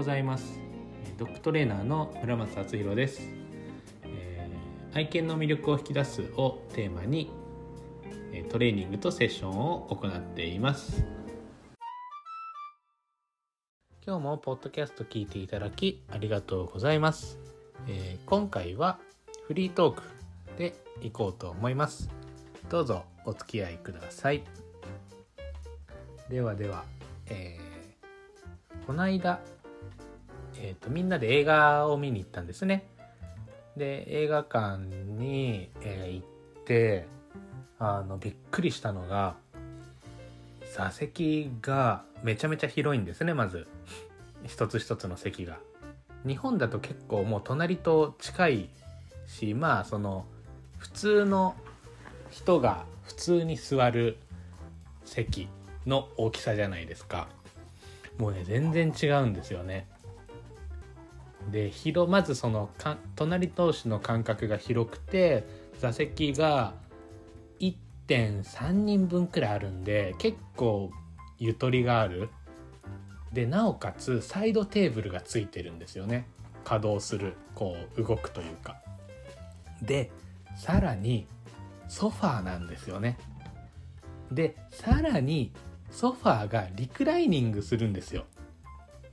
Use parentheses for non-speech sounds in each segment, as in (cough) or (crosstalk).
ございます。ドッグトレーナーの村松敦弘です、えー、愛犬の魅力を引き出すをテーマにトレーニングとセッションを行っています。今日もポッドキャスト聞いていただきありがとうございます、えー、今回はフリートークでいこうと思います。どうぞお付き合いください。ではでは、えー、この間、えーと、みんなで映画を見に行ったんですね。で映画館に、えー、行ってあのびっくりしたのが座席がめちゃめちゃ広いんですねまず。一つ一つの席が。日本だと結構もう隣と近いしまあその普通の人が普通に座る席の大きさじゃないですか。もうね全然違うんですよね。で広まずそのか隣同士の間隔が広くて座席が1.3人分くらいあるんで結構ゆとりがある。でなおかつサイドテーブルがついてるんですよね。稼働するこう動くというか。でさらにソファーなんですよね。でさらにソファーがリクライニングするんですよ。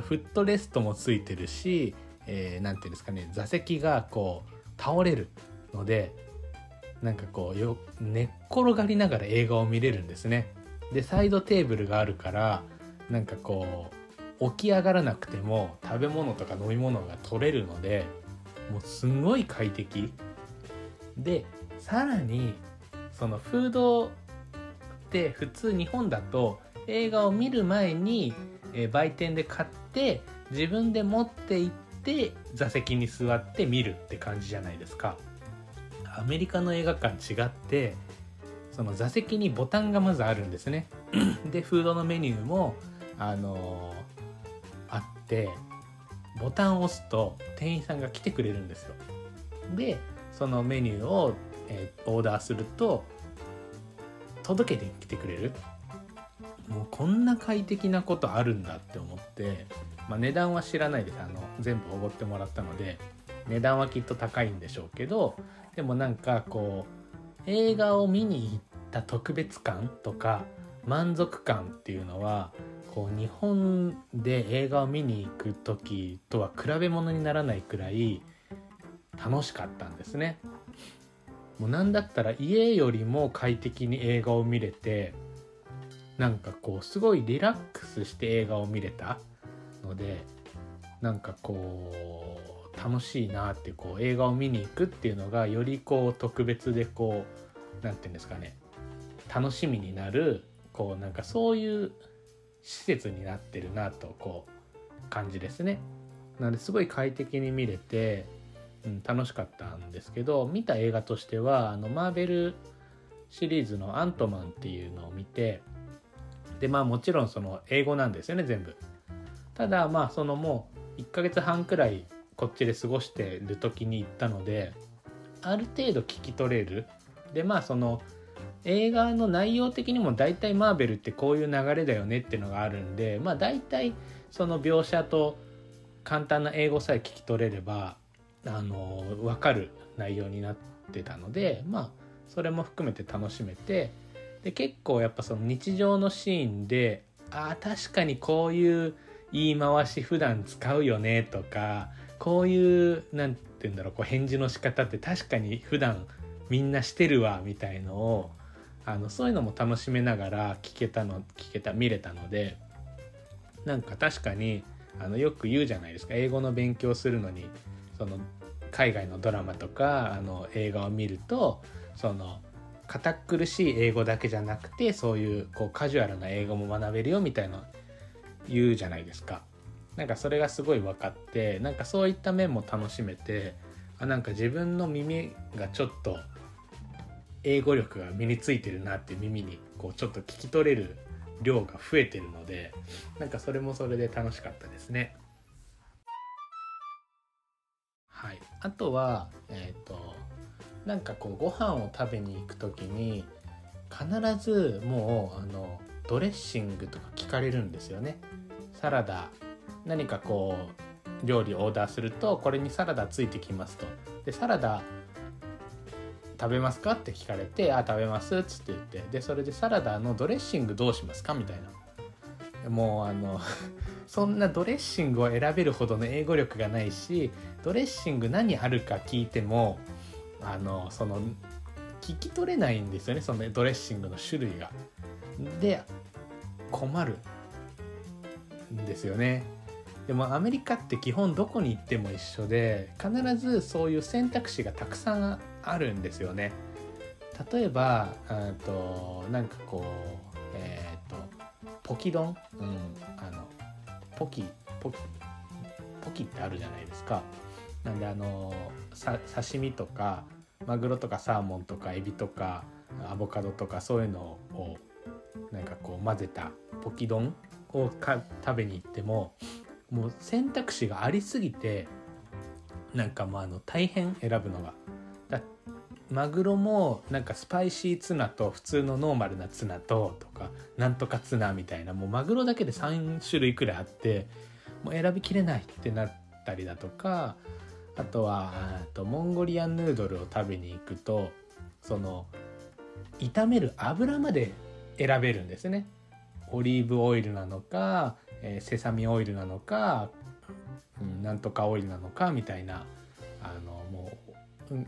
フットレストもついてるし、えー、て言うんですかね座席がこう倒れるのでなんかこうよ寝っ転がりながら映画を見れるんですね。でサイドテーブルがあるからなんかこう起き上がらなくても食べ物とか飲み物が取れるのでもうすんごい快適。でさらにそのフードって普通日本だと映画を見る前に、え売店で買って自分で持って行って座席に座って見るって感じじゃないですか。アメリカの映画館違ってその座席にボタンがまずあるんですね。(clears throat) でフードのメニューもあのー、あってボタンを押すと店員さんが来てくれるんですよ。でそのメニューを、えー、オーダーすると届けてきてくれる。もうこんな快適なことあるんだって思って、まあ、値段は知らないです。あの全部おごってもらったので値段はきっと高いんでしょうけどでもなんかこう映画を見に行った特別感とか満足感っていうのはこう日本で映画を見に行く時とは比べ物にならないくらい楽しかったんですね。もうなんだったら家よりも快適に映画を見れてなんかこうすごいリラックスして映画を見れたのでなんかこう楽しいなってこう映画を見に行くっていうのがよりこう特別でこう何て言うんですかね楽しみになるこうなんかそういう施設になってるなとこう感じですね。なのですごい快適に見れてうん、楽しかったんですけど見た映画としてはあのマーベルシリーズの「アントマン」っていうのを見てでまあもちろんその英語なんですよね全部ただまあそのもう1ヶ月半くらいこっちで過ごしてる時に行ったのである程度聞き取れる。でまあその映画の内容的にも大体マーベルってこういう流れだよねっていうのがあるんでまあ大体その描写と簡単な英語さえ聞き取れればあの分かる内容になってたのでまあそれも含めて楽しめてで結構やっぱその日常のシーンでああ確かにこういう言い回し普段使うよねとかこういう何て言うんだろうこう返事の仕方って確かに普段みんなしてるわみたいのをあのそういうのも楽しめながら聞けたの聞けた見れたのでなんか確かにあのよく言うじゃないですか。英語の勉強するのにその海外のドラマとかあの映画を見るとその堅苦しい英語だけじゃなくてそういうこうカジュアルな英語も学べるよみたいな言うじゃないですか。なんかそれがすごい分かってなんかそういった面も楽しめてあなんか自分の耳がちょっと英語力が身についてるなって耳にこうちょっと聞き取れる量が増えてるのでなんかそれもそれで楽しかったですね。はい、あとはえっ、ー、となんかこうご飯を食べに行く時に必ずもうあのドレッシングとかかれるんですよね。サラダ何かこう料理をオーダーするとこれにサラダついてきますと。でサラダ食べますかって聞かれて「あ食べます」っつって言って。でそれでサラダのドレッシングどうしますかみたいな。もうあの (laughs) そんなドレッシングを選べるほどの英語力がないしドレッシング何あるか聞いてもあのその聞き取れないんですよねそのドレッシングの種類が。で困るんですよね。でもアメリカって基本どこに行っても一緒で必ずそういう選択肢がたくさんあるんですよね。例えばとなんかこうえっ、ー、とポキ丼、うん、あのポキポキポキってあるじゃないですか。なんであのさ刺身とかマグロとかサーモンとかエビとかアボカドとかそういうのをなんかこう混ぜたポキ丼をか食べに行ってももう選択肢がありすぎてなんかもうあの大変選ぶのが。マグロもなんかスパイシーツナと普通のノーマルなツナととかなんとかツナみたいなもうマグロだけで3種類くらいあってもう選びきれないってなったりだとかあとはとモンゴリアンヌードルを食べに行くとその炒める油まで選べるんですね。オリーブオイルなのか、えー、セサミオイルなのか、うん、なんとかオイルなのかみたいなあのもう、うん、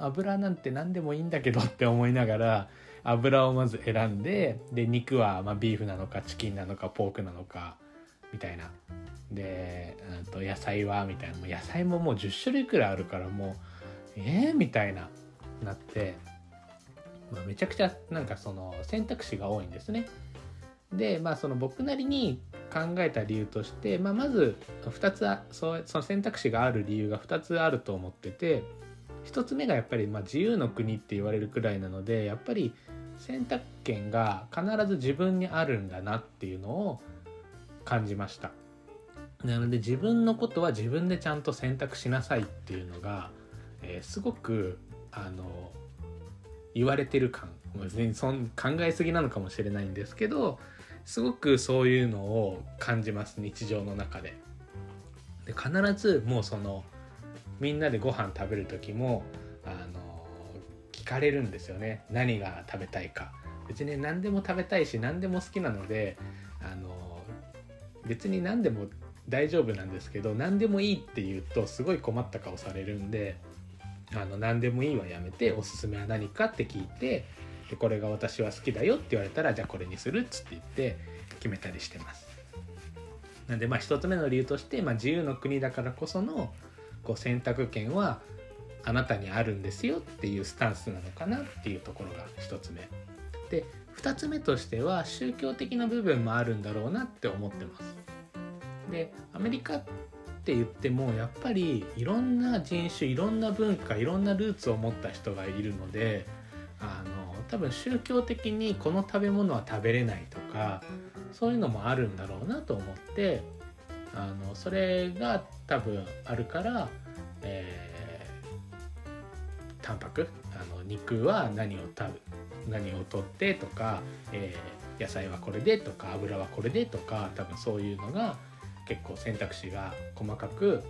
油なんて何でもいいんだけどって思いながら油をまず選んでで肉はまビーフなのかチキンなのかポークなのかみたいな。でと野菜はみたいな。野菜ももう10種類くらいあるからもうえー、みたいななって、まあ、めちゃくちゃなんかその選択肢が多いんですね。でまあその僕なりに考えた理由として、まあ、まず2つそうその選択肢がある理由が2つあると思ってて1つ目がやっぱりま自由の国って言われるくらいなのでやっぱり選択権が必ず自分にあるんだなっていうのを感じました。なので自分のことは自分でちゃんと選択しなさいっていうのが、えー、すごくあの言われてる感別にそん考えすぎなのかもしれないんですけどすごくそういうのを感じます日常の中で。で必ずもうそのみんなでご飯食べる時もあの聞かれるんですよね何が食べたいか。別に何でも食べたいし何でも好きなのであの別に何でも大丈夫なんですけど何でもいいって言うとすごい困った顔されるんであの何でもいいはやめておすすめは何かって聞いてでこれが私は好きだよって言われたらじゃあこれにするっつって言って決めたりしてます。なんでまあ一つ目の理由として、まあ、自由の国だからこそのこう選択権はあなたにあるんですよっていうスタンスなのかなっていうところが一つ目。で2つ目としては宗教的な部分もあるんだろうなって思ってます。でアメリカって言ってもやっぱりいろんな人種いろんな文化いろんなルーツを持った人がいるのであの多分宗教的にこの食べ物は食べれないとかそういうのもあるんだろうなと思ってあのそれが多分あるから、えー、タンパクあの肉は何を食べ何を取ってとか、えー、野菜はこれでとか油はこれでとか多分そういうのが結構選択肢が細かく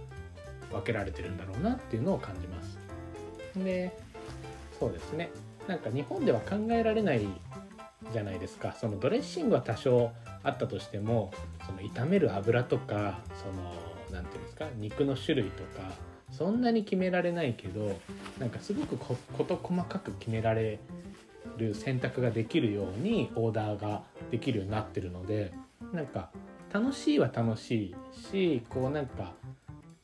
分けられてるんだろうなっていうのを感じます。でそうですねなんか日本では考えられないじゃないですかそのドレッシングは多少あったとしてもその炒める油とかその何て言うんですか肉の種類とかそんなに決められないけどなんかすごく事細かく決められる選択ができるようにオーダーができるようになってるのでなんか楽しいは楽しいしこうなんか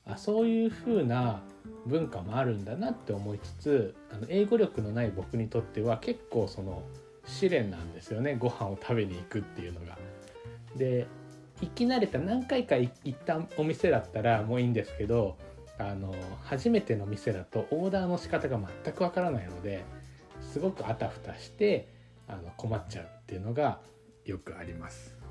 あそういう風な文化もあるんだなって思いつつあの英語力のない僕にとっては結構その試練なんですよねご飯を食べに行くっていうのが。で行き慣れた何回か行ったお店だったらもういいんですけどあの初めての店だとオーダーの仕方が全くわからないのですごくあたふたしてあの困っちゃうっていうのがよくあります。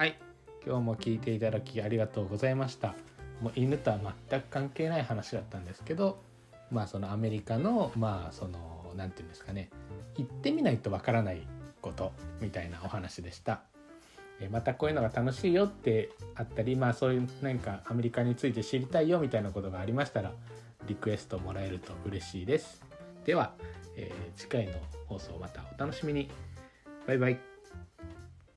はい今日も聞いていただきありがとうございましたもう犬とは全く関係ない話だったんですけどまあそのアメリカのまあその何て言うんですかね行ってみないとわからないことみたいなお話でした。またこういうのが楽しいよってあったりまあそういう何かアメリカについて知りたいよみたいなことがありましたらリクエストもらえると嬉しいです。では、えー、次回の放送またお楽しみに。バイバイ。